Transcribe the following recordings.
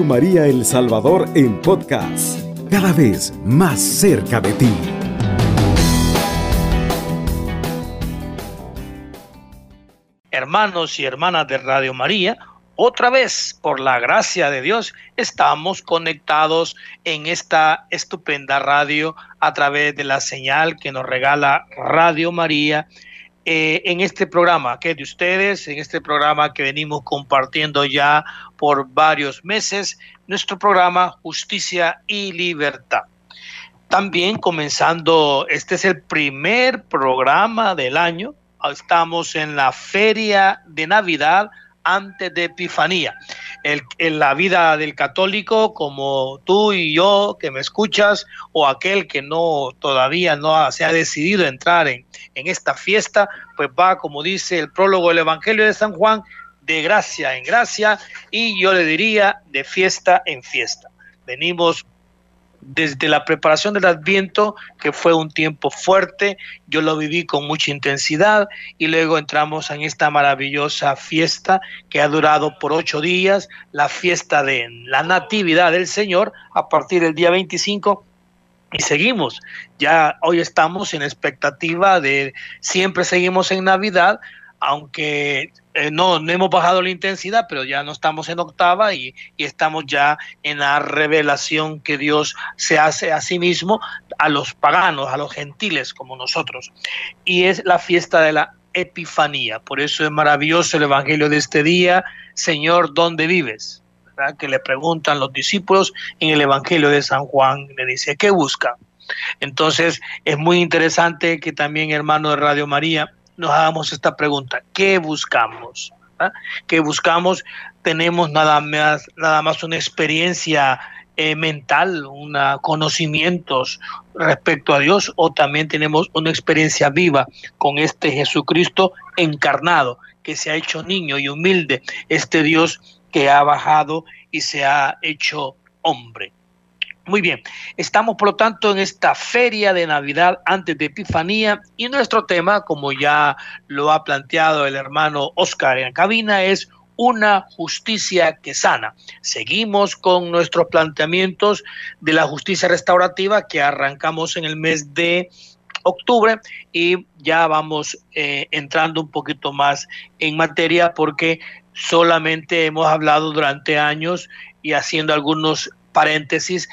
Radio María El Salvador en podcast, cada vez más cerca de ti. Hermanos y hermanas de Radio María, otra vez, por la gracia de Dios, estamos conectados en esta estupenda radio a través de la señal que nos regala Radio María eh, en este programa que es de ustedes, en este programa que venimos compartiendo ya por varios meses, nuestro programa Justicia y Libertad. También comenzando, este es el primer programa del año, estamos en la feria de Navidad antes de Epifanía. En la vida del católico, como tú y yo que me escuchas, o aquel que no todavía no se ha decidido entrar en, en esta fiesta, pues va, como dice el prólogo del Evangelio de San Juan, de gracia en gracia y yo le diría de fiesta en fiesta. Venimos desde la preparación del Adviento, que fue un tiempo fuerte, yo lo viví con mucha intensidad y luego entramos en esta maravillosa fiesta que ha durado por ocho días, la fiesta de la Natividad del Señor, a partir del día 25 y seguimos. Ya hoy estamos en expectativa de, siempre seguimos en Navidad, aunque eh, no, no hemos bajado la intensidad, pero ya no estamos en octava y, y, estamos ya en la revelación que Dios se hace a sí mismo a los paganos, a los gentiles como nosotros. Y es la fiesta de la Epifanía. Por eso es maravilloso el Evangelio de este día. Señor, ¿dónde vives? que le preguntan los discípulos en el Evangelio de San Juan, le dice, ¿qué buscan? Entonces es muy interesante que también, hermano de Radio María, nos hagamos esta pregunta, ¿qué buscamos? ¿Ah? ¿Qué buscamos? Tenemos nada más, nada más una experiencia eh, mental, una conocimientos respecto a Dios, o también tenemos una experiencia viva con este Jesucristo encarnado, que se ha hecho niño y humilde, este Dios que ha bajado y se ha hecho hombre. Muy bien, estamos por lo tanto en esta feria de Navidad antes de Epifanía y nuestro tema, como ya lo ha planteado el hermano Oscar en cabina, es una justicia que sana. Seguimos con nuestros planteamientos de la justicia restaurativa que arrancamos en el mes de octubre y ya vamos eh, entrando un poquito más en materia porque solamente hemos hablado durante años y haciendo algunos paréntesis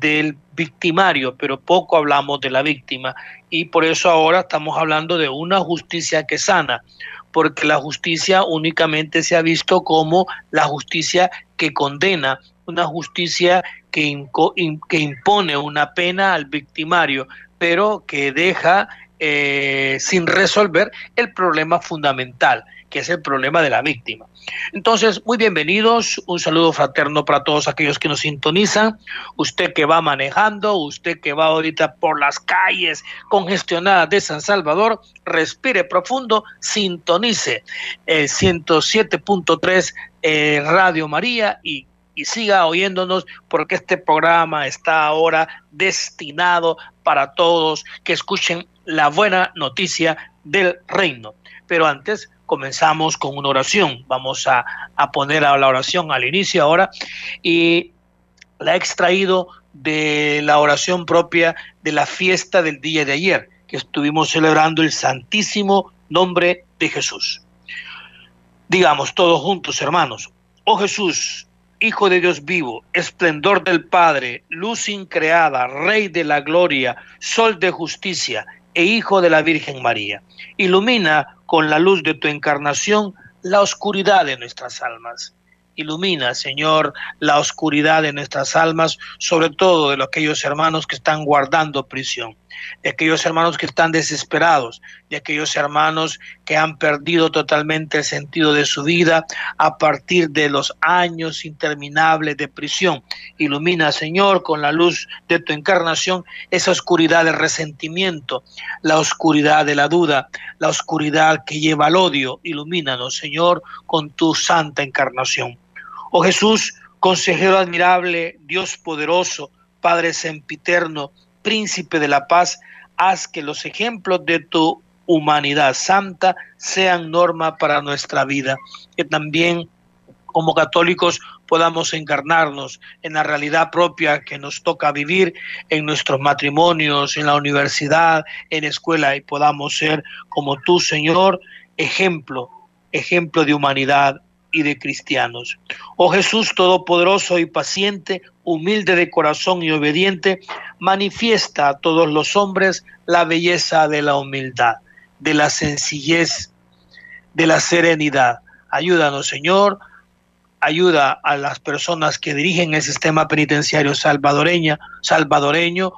del victimario, pero poco hablamos de la víctima. Y por eso ahora estamos hablando de una justicia que sana, porque la justicia únicamente se ha visto como la justicia que condena, una justicia que, que impone una pena al victimario, pero que deja eh, sin resolver el problema fundamental, que es el problema de la víctima. Entonces, muy bienvenidos, un saludo fraterno para todos aquellos que nos sintonizan, usted que va manejando, usted que va ahorita por las calles congestionadas de San Salvador, respire profundo, sintonice el 107.3 eh, Radio María y y siga oyéndonos porque este programa está ahora destinado para todos que escuchen la buena noticia del reino. Pero antes comenzamos con una oración. Vamos a, poner a la oración al inicio ahora y la he extraído de la oración propia de la fiesta del día de ayer, que estuvimos celebrando el santísimo nombre de Jesús. Digamos todos juntos, hermanos, oh Jesús, Hijo de Dios vivo, esplendor del Padre, luz increada, Rey de la gloria, Sol de justicia e Hijo de la Virgen María. Ilumina con la luz de tu encarnación la oscuridad de nuestras almas. Ilumina, Señor, la oscuridad de nuestras almas, sobre todo de aquellos hermanos que están guardando prisión de aquellos hermanos que están desesperados, de aquellos hermanos que han perdido totalmente el sentido de su vida a partir de los años interminables de prisión. Ilumina, Señor, con la luz de tu encarnación, esa oscuridad del resentimiento, la oscuridad de la duda, la oscuridad que lleva al odio. Ilumínanos, Señor, con tu santa encarnación. Oh Jesús, consejero admirable, Dios poderoso, Padre sempiterno, príncipe de la paz, haz que los ejemplos de tu humanidad santa sean norma para nuestra vida. Que también como católicos podamos encarnarnos en la realidad propia que nos toca vivir en nuestros matrimonios, en la universidad, en la escuela y podamos ser como tú, Señor, ejemplo, ejemplo de humanidad y de cristianos. Oh Jesús Todopoderoso y paciente, humilde de corazón y obediente, manifiesta a todos los hombres la belleza de la humildad, de la sencillez, de la serenidad. Ayúdanos, Señor, ayuda a las personas que dirigen el sistema penitenciario salvadoreña, salvadoreño,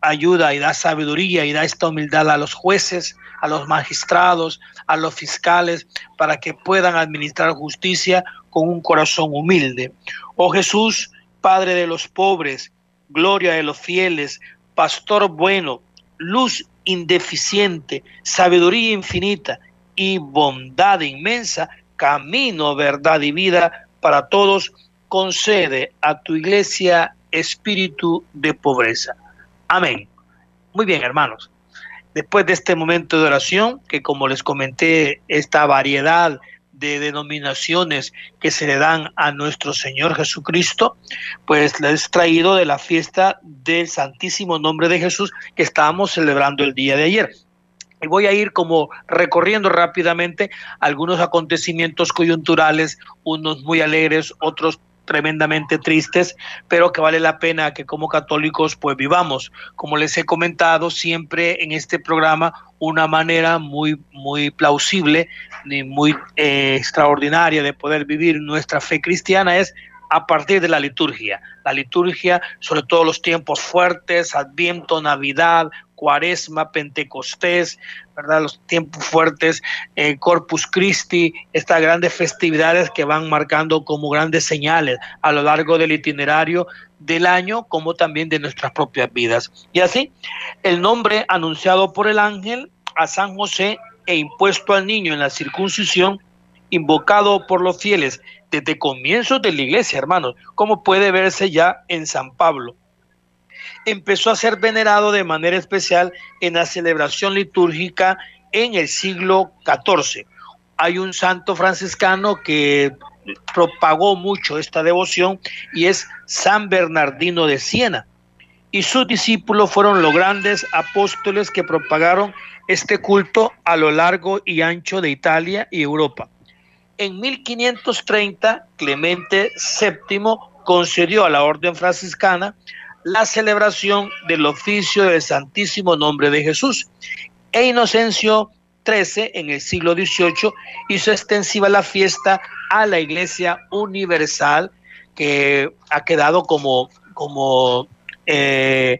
ayuda y da sabiduría y da esta humildad a los jueces, a los magistrados, a los fiscales, para que puedan administrar justicia con un corazón humilde. Oh Jesús, Padre de los pobres, gloria de los fieles, pastor bueno, luz indeficiente, sabiduría infinita y bondad inmensa, camino, verdad y vida para todos, concede a tu iglesia espíritu de pobreza. Amén. Muy bien, hermanos. Después de este momento de oración, que como les comenté, esta variedad de denominaciones que se le dan a nuestro Señor Jesucristo, pues les he traído de la fiesta del Santísimo Nombre de Jesús que estábamos celebrando el día de ayer. Y voy a ir como recorriendo rápidamente algunos acontecimientos coyunturales, unos muy alegres, otros tremendamente tristes, pero que vale la pena que como católicos pues vivamos. Como les he comentado siempre en este programa, una manera muy, muy plausible y muy eh, extraordinaria de poder vivir nuestra fe cristiana es a partir de la liturgia. La liturgia, sobre todo los tiempos fuertes, Adviento, Navidad, Cuaresma, Pentecostés, ¿verdad? Los tiempos fuertes, eh, Corpus Christi, estas grandes festividades que van marcando como grandes señales a lo largo del itinerario del año, como también de nuestras propias vidas. Y así, el nombre anunciado por el ángel a San José e impuesto al niño en la circuncisión, invocado por los fieles desde comienzos de la iglesia, hermanos, como puede verse ya en San Pablo empezó a ser venerado de manera especial en la celebración litúrgica en el siglo XIV. Hay un santo franciscano que propagó mucho esta devoción y es San Bernardino de Siena. Y sus discípulos fueron los grandes apóstoles que propagaron este culto a lo largo y ancho de Italia y Europa. En 1530, Clemente VII concedió a la orden franciscana la celebración del oficio del Santísimo Nombre de Jesús. E Inocencio XIII, en el siglo XVIII, hizo extensiva la fiesta a la Iglesia Universal, que ha quedado como, como eh,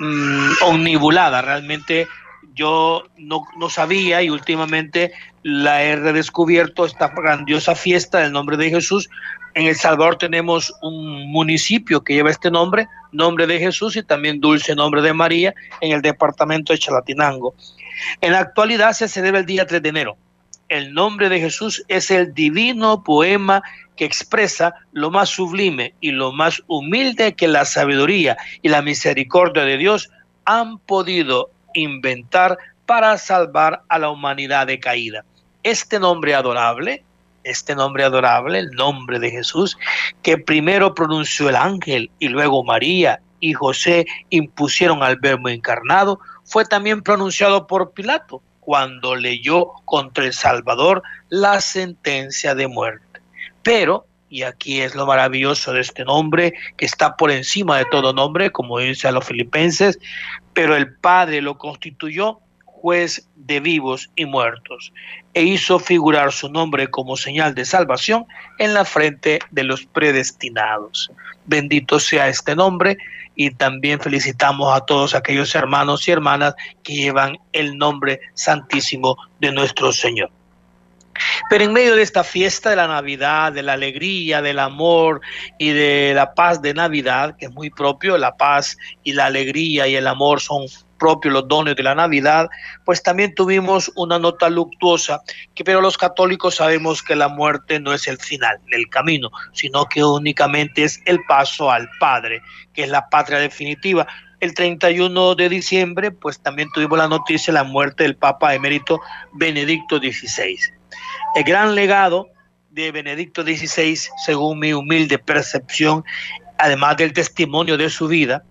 mm, omnibulada. Realmente yo no, no, sabía y últimamente la he redescubierto esta grandiosa fiesta del nombre de Jesús, en El Salvador tenemos un municipio que lleva este nombre, nombre de Jesús y también dulce nombre de María en el departamento de Chalatinango. En la actualidad se celebra el día 3 de enero. El nombre de Jesús es el divino poema que expresa lo más sublime y lo más humilde que la sabiduría y la misericordia de Dios han podido inventar para salvar a la humanidad decaída. Este nombre adorable este nombre adorable, el nombre de Jesús, que primero pronunció el ángel y luego María y José impusieron al verbo encarnado, fue también pronunciado por Pilato cuando leyó contra el Salvador la sentencia de muerte. Pero, y aquí es lo maravilloso de este nombre, que está por encima de todo nombre, como dice a los filipenses, pero el Padre lo constituyó de vivos y muertos, e hizo figurar su nombre como señal de salvación en la frente de los predestinados. Bendito sea este nombre y también felicitamos a todos aquellos hermanos y hermanas que llevan el nombre santísimo de nuestro Señor. Pero en medio de esta fiesta de la Navidad, de la alegría, del amor y de la paz de Navidad, que es muy propio, la paz y la alegría y el amor son propios los dones de la Navidad, pues también tuvimos una nota luctuosa, que pero los católicos sabemos que la muerte no es el final del camino, sino que únicamente es el paso al Padre, que es la patria definitiva. El 31 de diciembre, pues también tuvimos la noticia de la muerte del Papa emérito Benedicto XVI. El gran legado de Benedicto XVI, según mi humilde percepción, además del testimonio de su vida,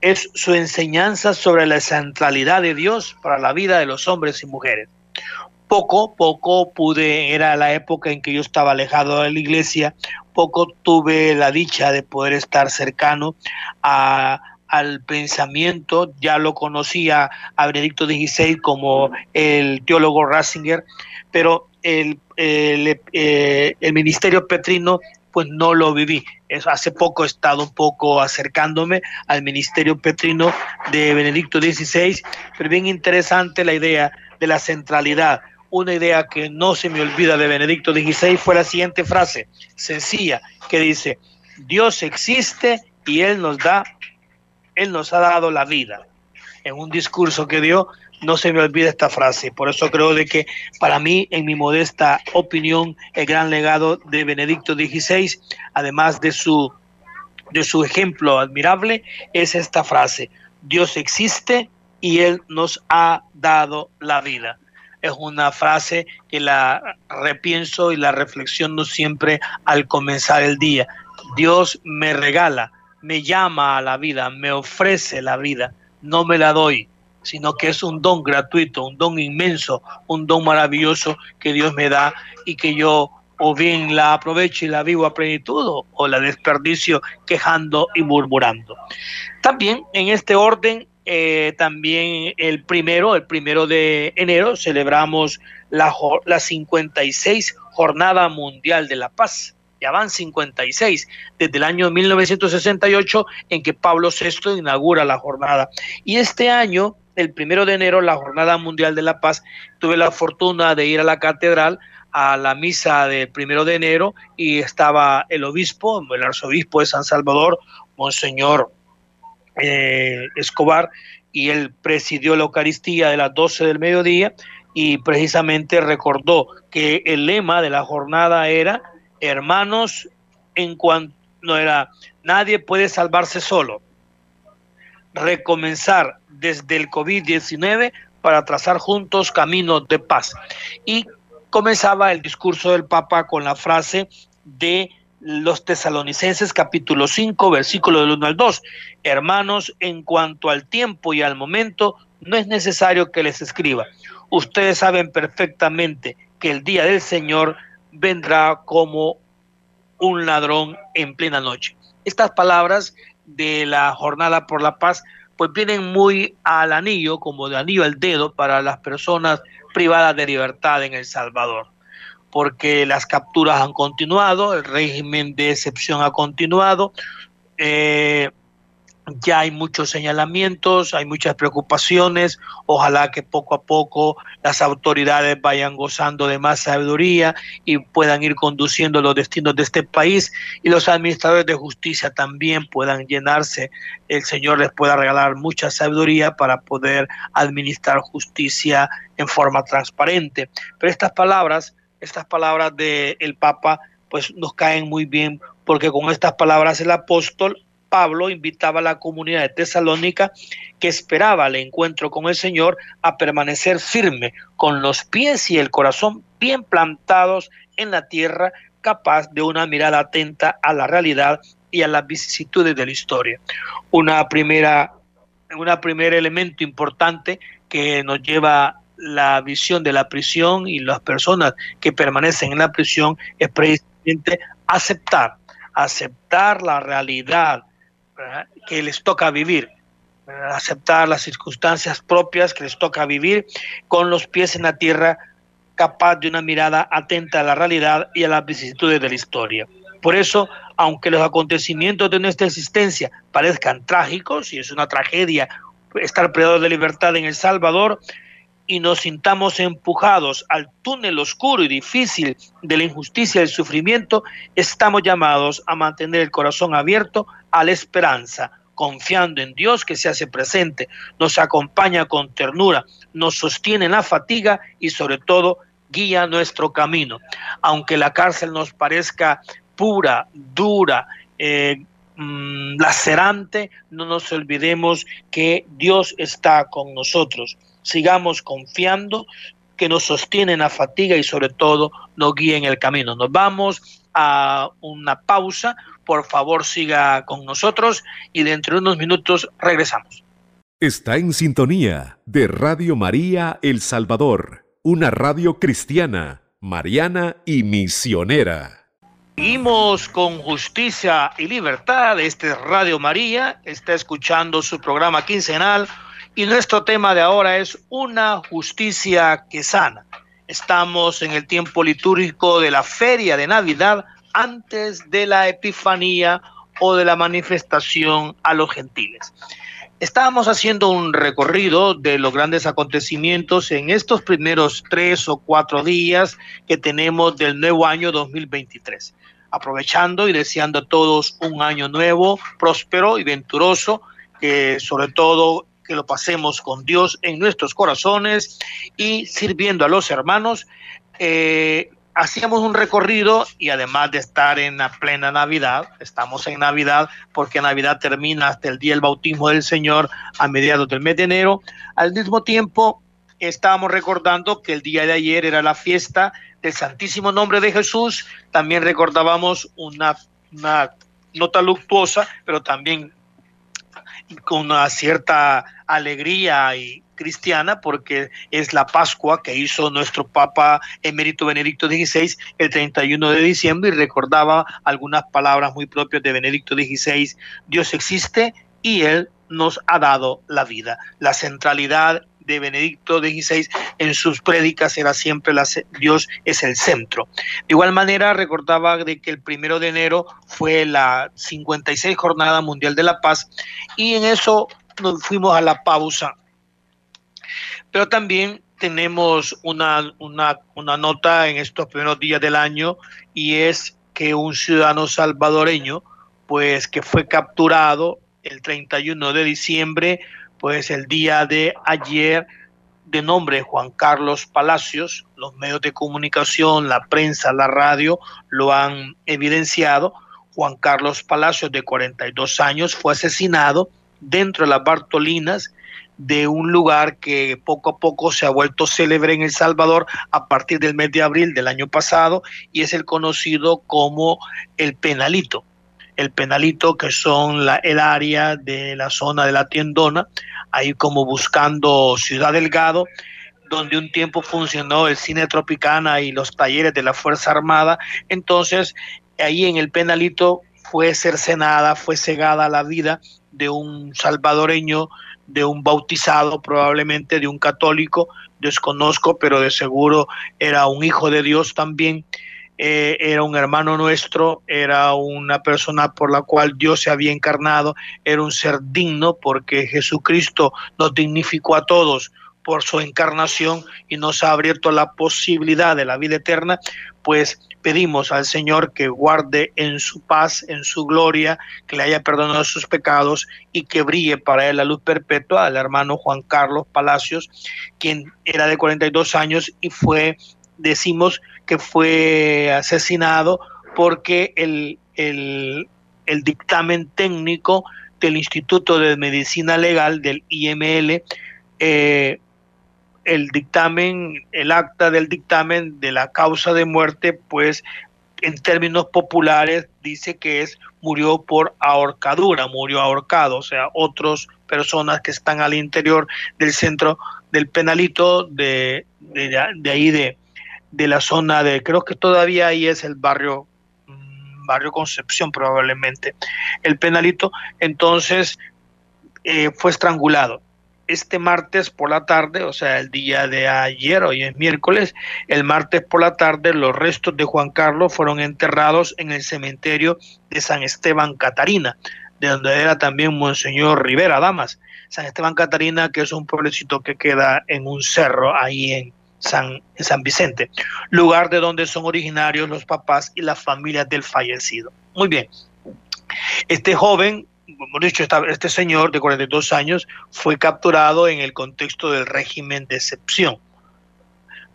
es su enseñanza sobre la centralidad de Dios para la vida de los hombres y mujeres. Poco, poco pude, era la época en que yo estaba alejado de la iglesia, poco tuve la dicha de poder estar cercano a, al pensamiento, ya lo conocía a Benedicto XVI como el teólogo Ratzinger, pero eh, el ministerio petrino pues no lo viví. hace poco he estado un poco acercándome al ministerio petrino de Benedicto XVI, pero bien interesante la idea de la centralidad. Una idea que no se me olvida de Benedicto XVI fue la siguiente frase, sencilla, que dice, Dios existe y Él nos da, Él nos ha dado la vida. En un discurso que dio no se me olvida esta frase. Por eso creo de que para mí, en mi modesta opinión, el gran legado de Benedicto XVI, además de su, de su ejemplo admirable, es esta frase. Dios existe y Él nos ha dado la vida. Es una frase que la repienso y la reflexiono siempre al comenzar el día. Dios me regala, me llama a la vida, me ofrece la vida, no me la doy, sino que es un don gratuito, un don inmenso, un don maravilloso que Dios me da y que yo o bien la aprovecho y la vivo a plenitud o, la desperdicio quejando y murmurando. También en este orden, eh, también el primero, el primero de enero, celebramos la, la 56 Jornada Mundial de la Paz ya van 56 desde el año 1968 en que Pablo VI inaugura la jornada. Y este año el primero de enero, la Jornada Mundial de la Paz, tuve la fortuna de ir a la catedral a la misa del primero de enero y estaba el obispo, el arzobispo de San Salvador, Monseñor eh, Escobar, y él presidió la Eucaristía de las 12 del mediodía y precisamente recordó que el lema de la jornada era hermanos en cuanto no era nadie puede salvarse solo recomenzar desde el COVID-19 para trazar juntos caminos de paz. Y comenzaba el discurso del Papa con la frase de los tesalonicenses capítulo 5 versículo del 1 al 2. Hermanos, en cuanto al tiempo y al momento, no es necesario que les escriba. Ustedes saben perfectamente que el día del Señor vendrá como un ladrón en plena noche. Estas palabras de la Jornada por la Paz, pues vienen muy al anillo, como de anillo al dedo, para las personas privadas de libertad en El Salvador, porque las capturas han continuado, el régimen de excepción ha continuado, eh, ya hay muchos señalamientos, hay muchas preocupaciones, ojalá que poco a poco las autoridades vayan gozando de más sabiduría y puedan ir conduciendo los destinos de este país y los administradores de justicia también puedan llenarse, el Señor les pueda regalar mucha sabiduría para poder administrar justicia en forma transparente. Pero estas palabras, estas palabras del Papa, pues nos caen muy bien porque con estas palabras el apóstol Pablo invitaba a la comunidad de Tesalónica que esperaba el encuentro con el Señor a permanecer firme, con los pies y el corazón bien plantados en la tierra, capaz de una mirada atenta a la realidad y a las vicisitudes de la historia. Una primera, una primer elemento importante que nos lleva la visión de la prisión y las personas que permanecen en la prisión es precisamente aceptar, aceptar la realidad que les toca vivir, aceptar las circunstancias propias que les toca vivir con los pies en la tierra, capaz de una mirada atenta a la realidad y a las vicisitudes de la historia. Por eso, aunque los acontecimientos de nuestra existencia parezcan trágicos, y es una tragedia estar privado de libertad en El Salvador, y nos sintamos empujados al túnel oscuro y difícil de la injusticia y el sufrimiento, estamos llamados a mantener el corazón abierto a la esperanza, confiando en Dios que se hace presente, nos acompaña con ternura, nos sostiene en la fatiga y sobre todo guía nuestro camino. Aunque la cárcel nos parezca pura, dura, eh, mm, lacerante, no nos olvidemos que Dios está con nosotros sigamos confiando, que nos sostiene en la fatiga y sobre todo nos guía en el camino. Nos vamos a una pausa. Por favor, siga con nosotros y dentro de unos minutos regresamos. Está en sintonía de Radio María El Salvador, una radio cristiana, mariana y misionera. Seguimos con justicia y libertad. Este es Radio María. Está escuchando su programa quincenal. Y nuestro tema de ahora es una justicia que sana. Estamos en el tiempo litúrgico de la feria de Navidad antes de la Epifanía o de la manifestación a los gentiles. Estábamos haciendo un recorrido de los grandes acontecimientos en estos primeros tres o cuatro días que tenemos del nuevo año 2023 aprovechando y deseando a todos un año nuevo, próspero y venturoso, que sobre todo que lo pasemos con Dios en nuestros corazones y sirviendo a los hermanos. Eh, hacíamos un recorrido y además de estar en la plena Navidad, estamos en Navidad porque Navidad termina hasta el día del bautismo del Señor a mediados del mes de enero. Al mismo tiempo, estábamos recordando que el día de ayer era la fiesta del Santísimo Nombre de Jesús. También recordábamos una, una nota luctuosa, pero también con una cierta alegría y cristiana porque es la Pascua que hizo nuestro Papa emérito Benedicto XVI el 31 de diciembre y recordaba algunas palabras muy propias de Benedicto XVI. Dios existe y Él nos ha dado la vida. La centralidad de Benedicto XVI en sus prédicas era siempre la, Dios es el centro. De igual manera recordaba de que el primero de enero fue la 56 Jornada Mundial de la Paz y en eso nos fuimos a la pausa. Pero también tenemos una, una, una nota en estos primeros días del año y es que un ciudadano salvadoreño, pues que fue capturado el 31 de diciembre pues el día de ayer, de nombre Juan Carlos Palacios, los medios de comunicación, la prensa, la radio lo han evidenciado. Juan Carlos Palacios, de 42 años, fue asesinado dentro de las Bartolinas de un lugar que poco a poco se ha vuelto célebre en El Salvador a partir del mes de abril del año pasado y es el conocido como el penalito el penalito, que son la, el área de la zona de la tiendona, ahí como buscando Ciudad Delgado, donde un tiempo funcionó el cine Tropicana y los talleres de la Fuerza Armada. Entonces, ahí en el penalito fue cercenada, fue cegada la vida de un salvadoreño, de un bautizado, probablemente de un católico, desconozco, pero de seguro era un hijo de Dios también. Eh, era un hermano nuestro, era una persona por la cual Dios se había encarnado, era un ser digno porque Jesucristo nos dignificó a todos por su encarnación y nos ha abierto la posibilidad de la vida eterna, pues pedimos al Señor que guarde en su paz, en su gloria, que le haya perdonado sus pecados y que brille para él la luz perpetua al hermano Juan Carlos Palacios, quien era de 42 años y fue decimos que fue asesinado porque el, el, dictamen técnico del Instituto de Medicina Legal del IML, eh, el dictamen, el acta del dictamen de la causa de muerte, pues en términos populares dice que es murió por ahorcadura, murió ahorcado, o sea, otras personas que están al interior del centro del penalito de, de ahí de, de la zona de, creo que todavía ahí es el barrio, mm, barrio Concepción probablemente, el penalito, entonces eh, fue estrangulado. Este martes por la tarde, o sea, el día de ayer, hoy es miércoles, el martes por la tarde los restos de Juan Carlos fueron enterrados en el cementerio de San Esteban Catarina, de donde era también Monseñor Rivera Damas. San Esteban Catarina, que es un pueblecito que queda en un cerro ahí en, San, San Vicente, lugar de donde son originarios los papás y las familias del fallecido. Muy bien. Este joven, hemos dicho, este señor de 42 años fue capturado en el contexto del régimen de excepción.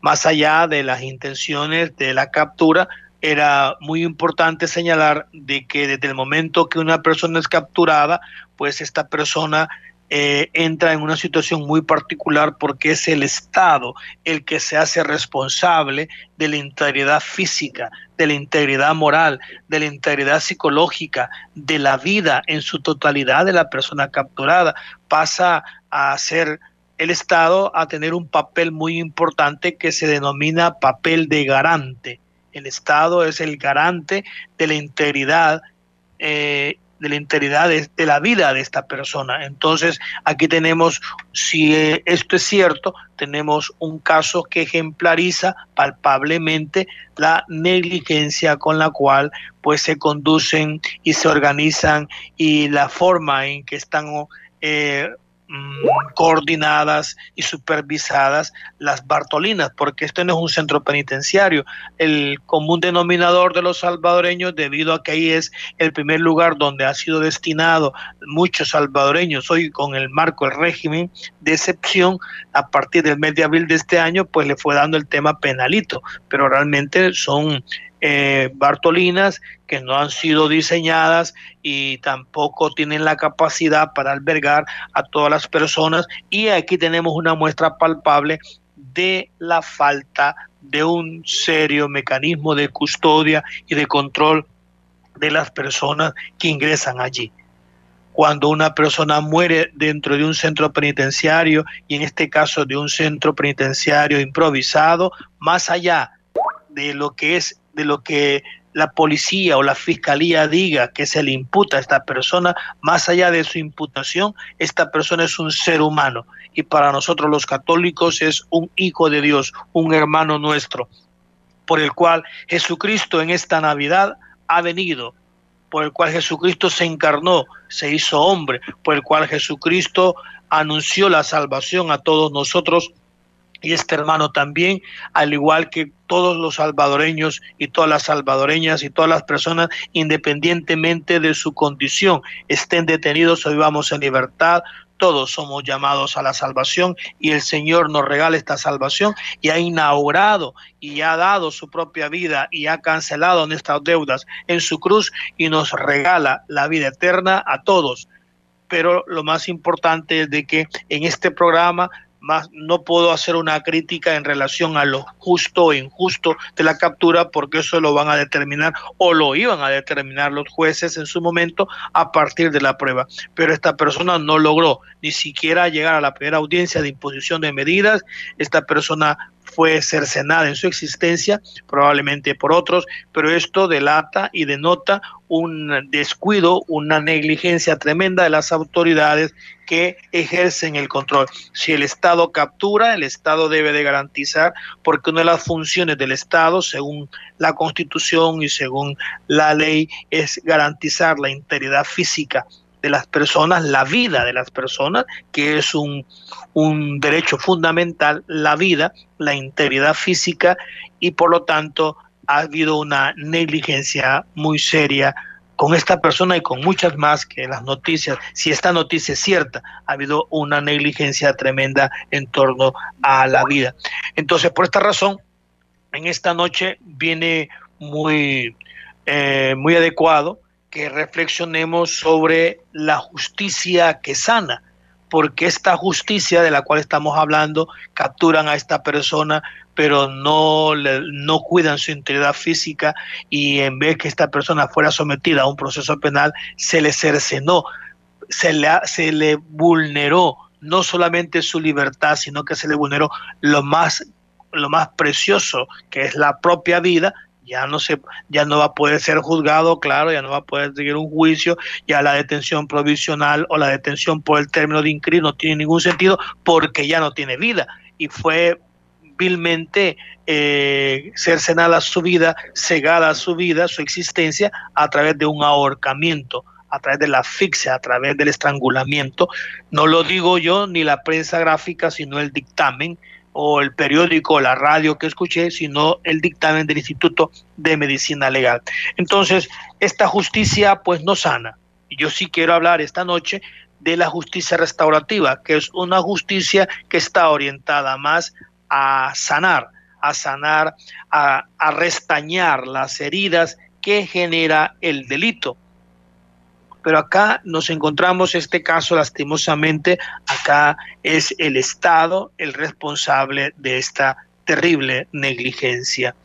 Más allá de las intenciones de la captura, era muy importante señalar de que desde el momento que una persona es capturada, pues esta persona eh, entra en una situación muy particular porque es el Estado el que se hace responsable de la integridad física, de la integridad moral, de la integridad psicológica, de la vida en su totalidad de la persona capturada. Pasa a ser el Estado a tener un papel muy importante que se denomina papel de garante. El Estado es el garante de la integridad eh, de la integridad de, la vida de esta persona. Entonces, aquí tenemos, si eh, esto es cierto, tenemos un caso que ejemplariza palpablemente la negligencia con la cual pues se conducen y se organizan y la forma en que están eh, Mm, coordinadas y supervisadas las Bartolinas, porque esto no es un centro penitenciario. El común denominador de los salvadoreños, debido a que ahí es el primer lugar donde ha sido destinado muchos salvadoreños, hoy con el marco del régimen de excepción, a partir del mes de abril de este año, pues le fue dando el tema penalito, pero realmente son eh, Bartolinas que no han sido diseñadas y tampoco tienen la capacidad para albergar a todas las personas y aquí tenemos una muestra palpable de la falta de un serio mecanismo de custodia y de control de las personas que ingresan allí. Cuando una persona muere dentro de un centro penitenciario y en este caso de un centro penitenciario improvisado, más allá de lo que es de lo que la policía o la fiscalía diga que se le imputa a esta persona, más allá de su imputación, esta persona es un ser humano. Y para nosotros los católicos es un hijo de Dios, un hermano nuestro, por el cual Jesucristo en esta Navidad ha venido, por el cual Jesucristo se encarnó, se hizo hombre, por el cual Jesucristo anunció la salvación a todos nosotros y este hermano también, al igual que todos los salvadoreños y todas las salvadoreñas y todas las personas, independientemente de su condición, estén detenidos o vivamos en libertad, todos somos llamados a la salvación y el Señor nos regala esta salvación y ha inaugurado y ha dado su propia vida y ha cancelado nuestras deudas en su cruz y nos regala la vida eterna a todos. Pero lo más importante es de que en este programa no puedo hacer una crítica en relación a lo justo o injusto de la captura porque eso lo van a determinar o lo iban a determinar los jueces en su momento a partir de la prueba. Pero esta persona no logró ni siquiera llegar a la primera audiencia de imposición de medidas. Esta persona fue cercenada en su existencia, probablemente por otros, pero esto delata y denota un descuido, una negligencia tremenda de las autoridades que ejercen el control. Si el Estado captura, el Estado debe de garantizar, porque una de las funciones del Estado, según la Constitución y según la ley, es garantizar la integridad física de las personas, la vida de las personas, que es un, un derecho fundamental, la vida, la integridad física, y por lo tanto ha habido una negligencia muy seria con esta persona y con muchas más que las noticias, si esta noticia es cierta, ha habido una negligencia tremenda en torno a la vida. Entonces, por esta razón, en esta noche viene muy, eh, muy adecuado que reflexionemos sobre la justicia que sana, porque esta justicia de la cual estamos hablando capturan a esta persona, pero no, no cuidan su integridad física y en vez que esta persona fuera sometida a un proceso penal, se le cercenó, se le, se le vulneró no solamente su libertad, sino que se le vulneró lo más, lo más precioso, que es la propia vida, ya no se ya no va a poder ser juzgado, claro, ya no va a poder seguir un juicio, ya la detención provisional o la detención por el término de inscribir no tiene ningún sentido porque ya no tiene vida. Y fue vilmente eh, cercenada su vida, cegada su vida, su existencia a través de un ahorcamiento a través de la asfixia, a través del estrangulamiento. No lo digo yo ni la prensa gráfica, sino el dictamen o el periódico o la radio que escuché, sino el dictamen del Instituto de Medicina Legal. Entonces, esta justicia pues no sana. Y yo sí quiero hablar esta noche de la justicia restaurativa, que es una justicia que está orientada más a sanar, a sanar, a, restañar las heridas que genera el delito. Pero acá nos encontramos este caso, lastimosamente, acá es el Estado el responsable de esta terrible negligencia.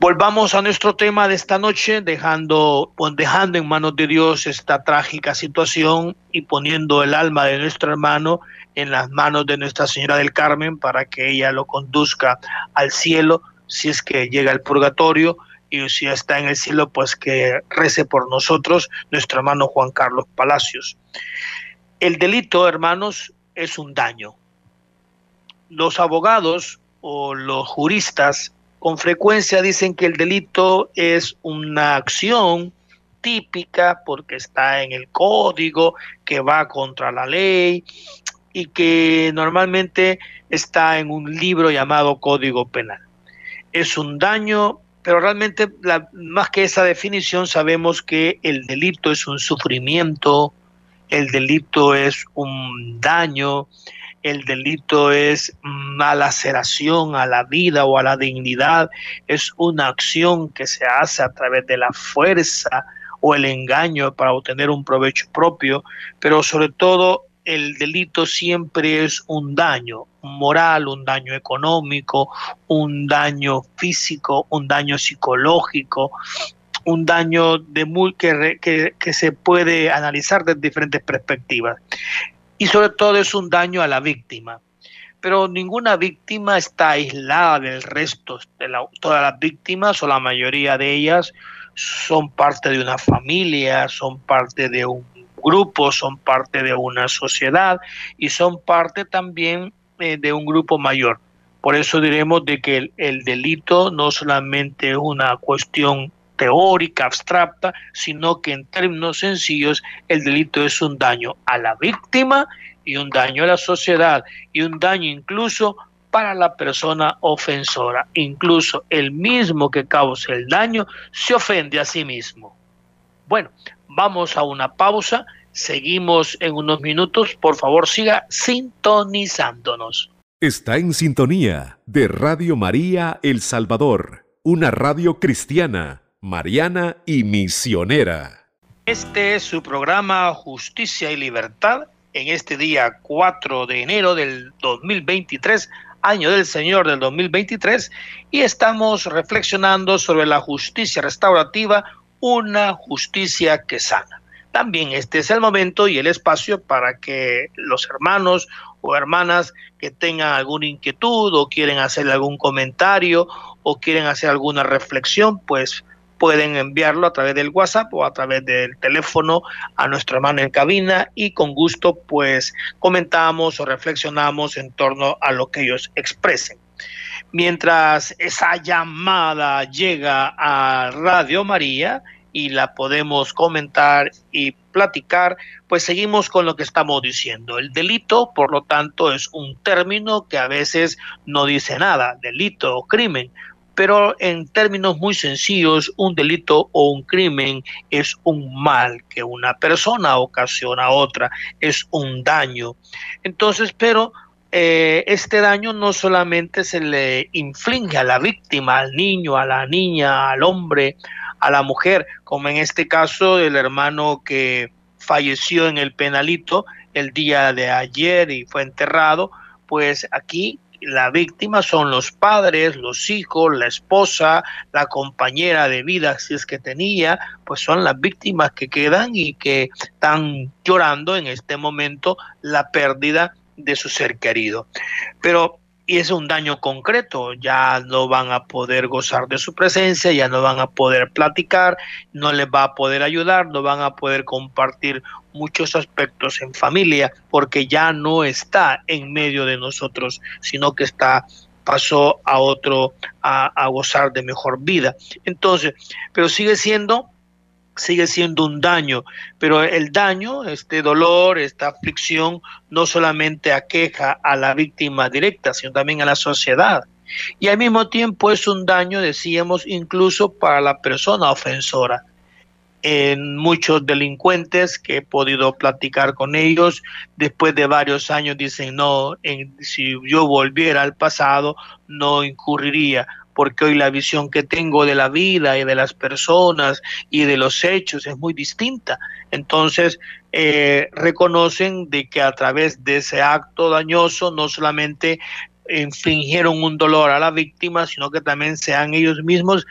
Volvamos a nuestro tema de esta noche, dejando, dejando en manos de Dios esta trágica situación y poniendo el alma de nuestro hermano en las manos de Nuestra Señora del Carmen para que ella lo conduzca al cielo si es que llega al purgatorio y si está en el cielo, pues que rece por nosotros nuestro hermano Juan Carlos Palacios. El delito, hermanos, es un daño. Los abogados o los juristas con frecuencia dicen que el delito es una acción típica porque está en el código, que va contra la ley y que normalmente está en un libro llamado Código Penal. Es un daño, pero realmente más que esa definición sabemos que el delito es un sufrimiento, el delito es un daño, el delito es una laceración a la vida o a la dignidad, es una acción que se hace a través de la fuerza o el engaño para obtener un provecho propio, pero sobre todo el delito siempre es un daño moral, un daño económico, un daño físico, un daño psicológico, un daño de muy, que, que, se puede analizar desde diferentes perspectivas y sobre todo es un daño a la víctima. Pero ninguna víctima está aislada del resto. De todas las víctimas o la mayoría de ellas son parte de una familia, son parte de un grupo, son parte de una sociedad y son parte también eh, de un grupo mayor. Por eso diremos de que el, el delito no solamente es una cuestión teórica, abstracta, sino que en términos sencillos el delito es un daño a la víctima y un daño a la sociedad y un daño incluso para la persona ofensora. Incluso el mismo que causa el daño se ofende a sí mismo. Bueno, vamos a una pausa. Seguimos en unos minutos. Por favor, siga sintonizándonos. Está en sintonía de Radio María El Salvador, una radio cristiana mariana y misionera. Este es su programa Justicia y Libertad en este día 4 de enero del 2023, año del Señor del 2023, y estamos reflexionando sobre la justicia restaurativa, una justicia que sana. También este es el momento y el espacio para que los hermanos o hermanas que tengan alguna inquietud o quieren hacer algún comentario o quieren hacer alguna reflexión, pues pueden enviarlo a través del WhatsApp o a través del teléfono a nuestro hermano en cabina y con gusto pues comentamos o reflexionamos en torno a lo que ellos expresen. Mientras esa llamada llega a Radio María y la podemos comentar y platicar, pues seguimos con lo que estamos diciendo. El delito, por lo tanto, es un término que a veces no dice nada, delito o crimen, pero en términos muy sencillos, un delito o un crimen es un mal que una persona ocasiona a otra, es un daño. Entonces, pero eh, este daño no solamente se le inflige a la víctima, al niño, a la niña, al hombre, a la mujer, como en este caso el hermano que falleció en el penalito el día de ayer y fue enterrado, pues aquí la víctima son los padres, los hijos, la esposa, la compañera de vida, si es que tenía, pues son las víctimas que quedan y que están llorando en este momento la pérdida de su ser querido. Pero y es un daño concreto, ya no van a poder gozar de su presencia, ya no van a poder platicar, no les va a poder ayudar, no van a poder compartir muchos aspectos en familia, porque ya no está en medio de nosotros, sino que está pasó a otro a, a gozar de mejor vida. Entonces, pero sigue siendo sigue siendo un daño, pero el daño, este dolor, esta aflicción, no solamente aqueja a la víctima directa, sino también a la sociedad. Y al mismo tiempo es un daño, decíamos, incluso para la persona ofensora. En muchos delincuentes que he podido platicar con ellos, después de varios años dicen, no, si yo volviera al pasado, no incurriría porque hoy la visión que tengo de la vida y de las personas y de los hechos es muy distinta. Entonces, eh, reconocen de que a través de ese acto dañoso no solamente infringieron un dolor a la víctima, sino que también se han ellos mismos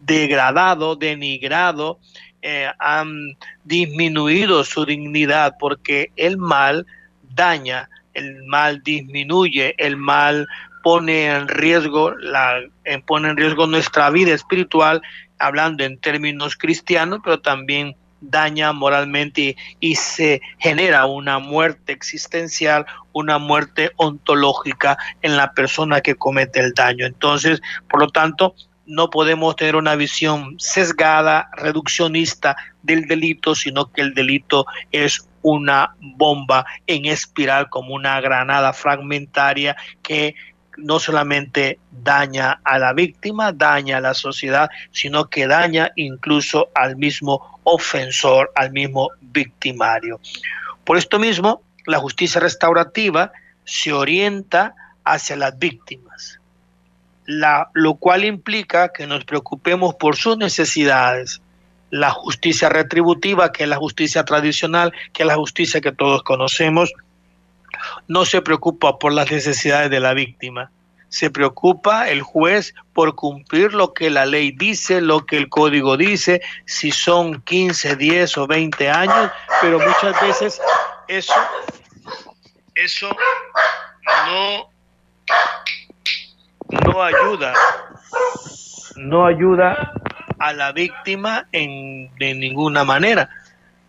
degradado, denigrado, eh, han disminuido su dignidad porque el mal daña, el mal disminuye, el mal pone en riesgo la pone en riesgo nuestra vida espiritual hablando en términos cristianos, pero también daña moralmente y, se genera una muerte existencial, una muerte ontológica en la persona que comete el daño. Entonces, por lo tanto, no podemos tener una visión sesgada, reduccionista del delito, sino que el delito es una bomba en espiral como una granada fragmentaria que no solamente daña a la víctima, daña a la sociedad, sino que daña incluso al mismo ofensor, al mismo victimario. Por esto mismo, la justicia restaurativa se orienta hacia las víctimas, lo cual implica que nos preocupemos por sus necesidades. La justicia retributiva, que es la justicia tradicional, que es la justicia que todos conocemos, no se preocupa por las necesidades de la víctima. Se preocupa el juez por cumplir lo que la ley dice, lo que el código dice, si son 15, 10 o 20 años, pero muchas veces eso, eso no, no ayuda, no ayuda a la víctima en, de ninguna manera.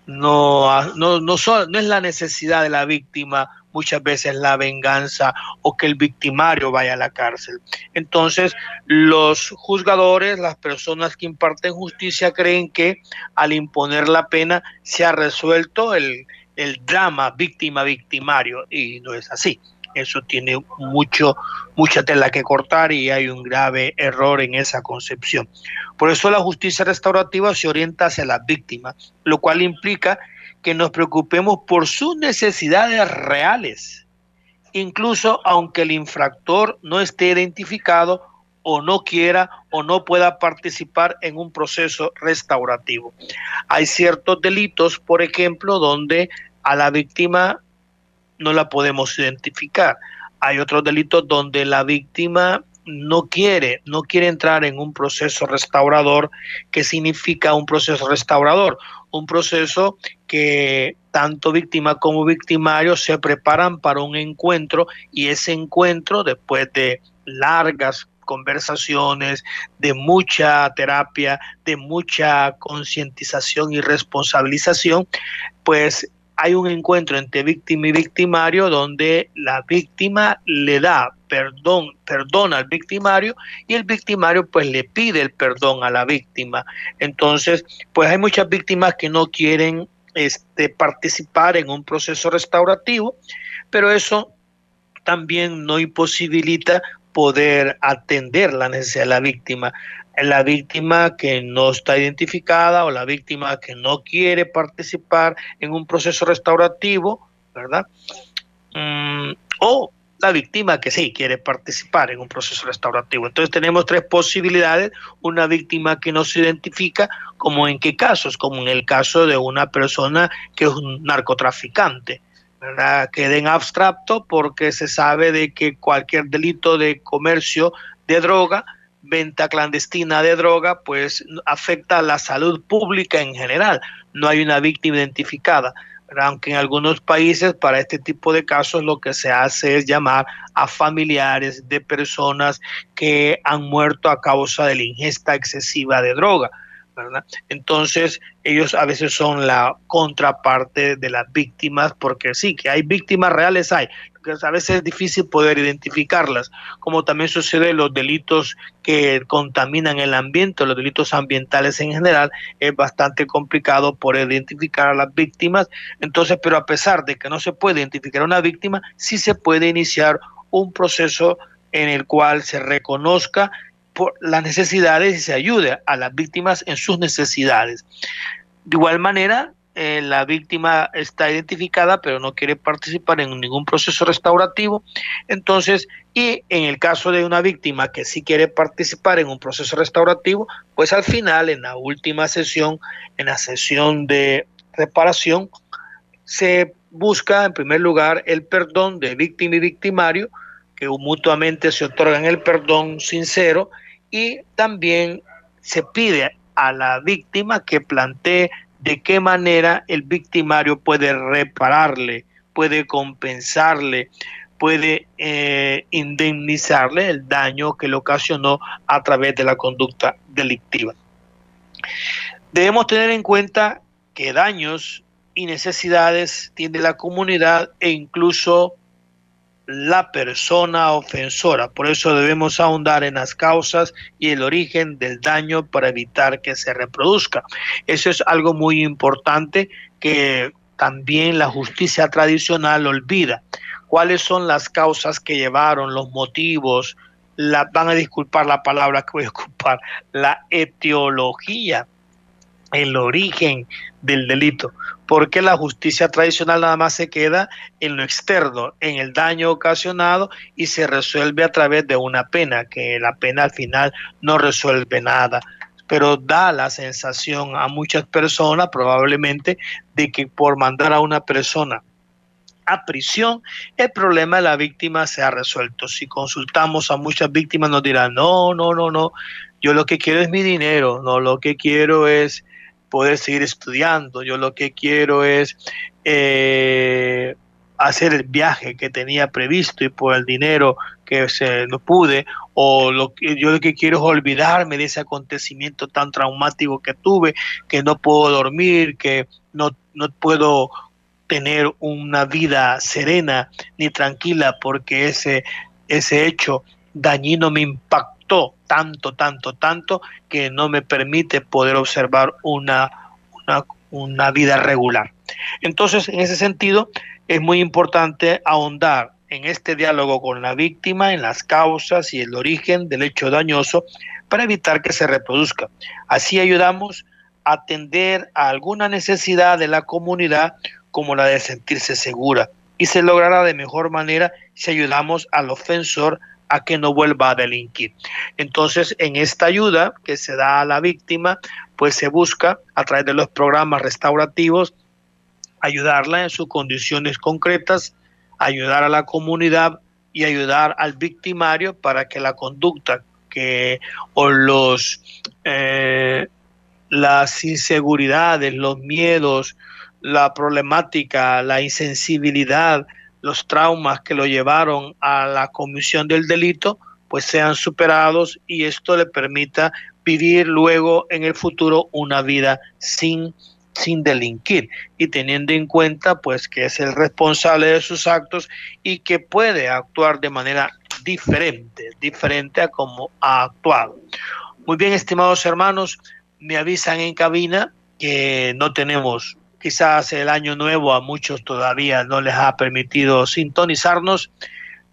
No, no, no, no es la necesidad de la víctima muchas veces la venganza o que el victimario vaya a la cárcel. Entonces, los juzgadores, las personas que imparten justicia, creen que al imponer la pena se ha resuelto el, el drama víctima-victimario y no es así. Eso tiene mucho, mucha tela que cortar y hay un grave error en esa concepción. Por eso la justicia restaurativa se orienta hacia las víctimas, lo cual implica que nos preocupemos por sus necesidades reales, incluso aunque el infractor no esté identificado o no quiera o no pueda participar en un proceso restaurativo. Hay ciertos delitos, por ejemplo, donde a la víctima no la podemos identificar. Hay otros delitos donde la víctima no quiere, no quiere entrar en un proceso restaurador. ¿Qué significa un proceso restaurador? Un proceso que tanto víctima como victimario se preparan para un encuentro y ese encuentro, después de largas conversaciones, de mucha terapia, de mucha concientización y responsabilización, pues hay un encuentro entre víctima y victimario donde la víctima le da perdón, perdona al victimario y el victimario pues le pide el perdón a la víctima. Entonces, pues hay muchas víctimas que no quieren este, participar en un proceso restaurativo, pero eso también no imposibilita poder atender la necesidad de la víctima la víctima que no está identificada o la víctima que no quiere participar en un proceso restaurativo, ¿verdad? Mm, o la víctima que sí quiere participar en un proceso restaurativo. Entonces tenemos tres posibilidades. Una víctima que no se identifica, como en qué casos, como en el caso de una persona que es un narcotraficante. ¿verdad? Queda en abstracto porque se sabe de que cualquier delito de comercio de droga venta clandestina de droga, pues afecta a la salud pública en general. No hay una víctima identificada. Aunque en algunos países para este tipo de casos lo que se hace es llamar a familiares de personas que han muerto a causa de la ingesta excesiva de droga. Entonces, ellos a veces son la contraparte de las víctimas, porque sí, que hay víctimas reales, hay, a veces es difícil poder identificarlas, como también sucede los delitos que contaminan el ambiente, los delitos ambientales en general, es bastante complicado poder identificar a las víctimas. Entonces, pero a pesar de que no se puede identificar a una víctima, sí se puede iniciar un proceso en el cual se reconozca por las necesidades y se ayude a las víctimas en sus necesidades. De igual manera, eh, la víctima está identificada pero no quiere participar en ningún proceso restaurativo. Entonces, y en el caso de una víctima que sí quiere participar en un proceso restaurativo, pues al final, en la última sesión, en la sesión de reparación, se busca en primer lugar el perdón de víctima y victimario, que mutuamente se otorgan el perdón sincero y también se pide a la víctima que plantee de qué manera el victimario puede repararle, puede compensarle, puede eh, indemnizarle el daño que le ocasionó a través de la conducta delictiva. Debemos tener en cuenta que daños y necesidades tiene la comunidad e incluso la persona ofensora. Por eso debemos ahondar en las causas y el origen del daño para evitar que se reproduzca. Eso es algo muy importante que también la justicia tradicional olvida. ¿Cuáles son las causas que llevaron, los motivos? La, van a disculpar la palabra que voy a ocupar, la etiología, el origen del delito porque la justicia tradicional nada más se queda en lo externo, en el daño ocasionado y se resuelve a través de una pena, que la pena al final no resuelve nada, pero da la sensación a muchas personas probablemente de que por mandar a una persona a prisión, el problema de la víctima se ha resuelto. Si consultamos a muchas víctimas nos dirán, no, no, no, no, yo lo que quiero es mi dinero, no, lo que quiero es poder seguir estudiando. Yo lo que quiero es eh, hacer el viaje que tenía previsto y por el dinero que se no pude o lo que yo lo que quiero es olvidarme de ese acontecimiento tan traumático que tuve que no puedo dormir que no, no puedo tener una vida serena ni tranquila porque ese ese hecho dañino me impactó tanto, tanto, tanto que no me permite poder observar una, una, vida regular. Entonces, en ese sentido, es muy importante ahondar en este diálogo con la víctima, en las causas y el origen del hecho dañoso para evitar que se reproduzca. Así ayudamos a atender a alguna necesidad de la comunidad como la de sentirse segura y se logrará de mejor manera si ayudamos al ofensor a que no vuelva a delinquir. Entonces, en esta ayuda que se da a la víctima, pues se busca a través de los programas restaurativos ayudarla en sus condiciones concretas, ayudar a la comunidad y ayudar al victimario para que la conducta que o los eh, las inseguridades, los miedos, la problemática, la insensibilidad, los traumas que lo llevaron a la comisión del delito pues sean superados y esto le permita vivir luego en el futuro una vida sin sin delinquir y teniendo en cuenta pues que es el responsable de sus actos y que puede actuar de manera diferente, diferente a como ha actuado. Muy bien, estimados hermanos, me avisan en cabina que no tenemos Quizás el año nuevo a muchos todavía no les ha permitido sintonizarnos,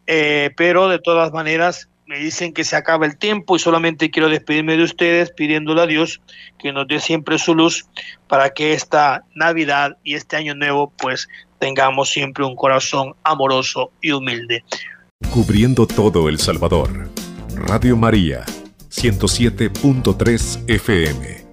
eh, pero de todas maneras me dicen que se acaba el tiempo y solamente quiero despedirme de ustedes pidiéndole a Dios que nos dé siempre su luz para que esta Navidad y este año nuevo pues tengamos siempre un corazón amoroso y humilde. Cubriendo todo El Salvador. Radio María, 107.3 FM.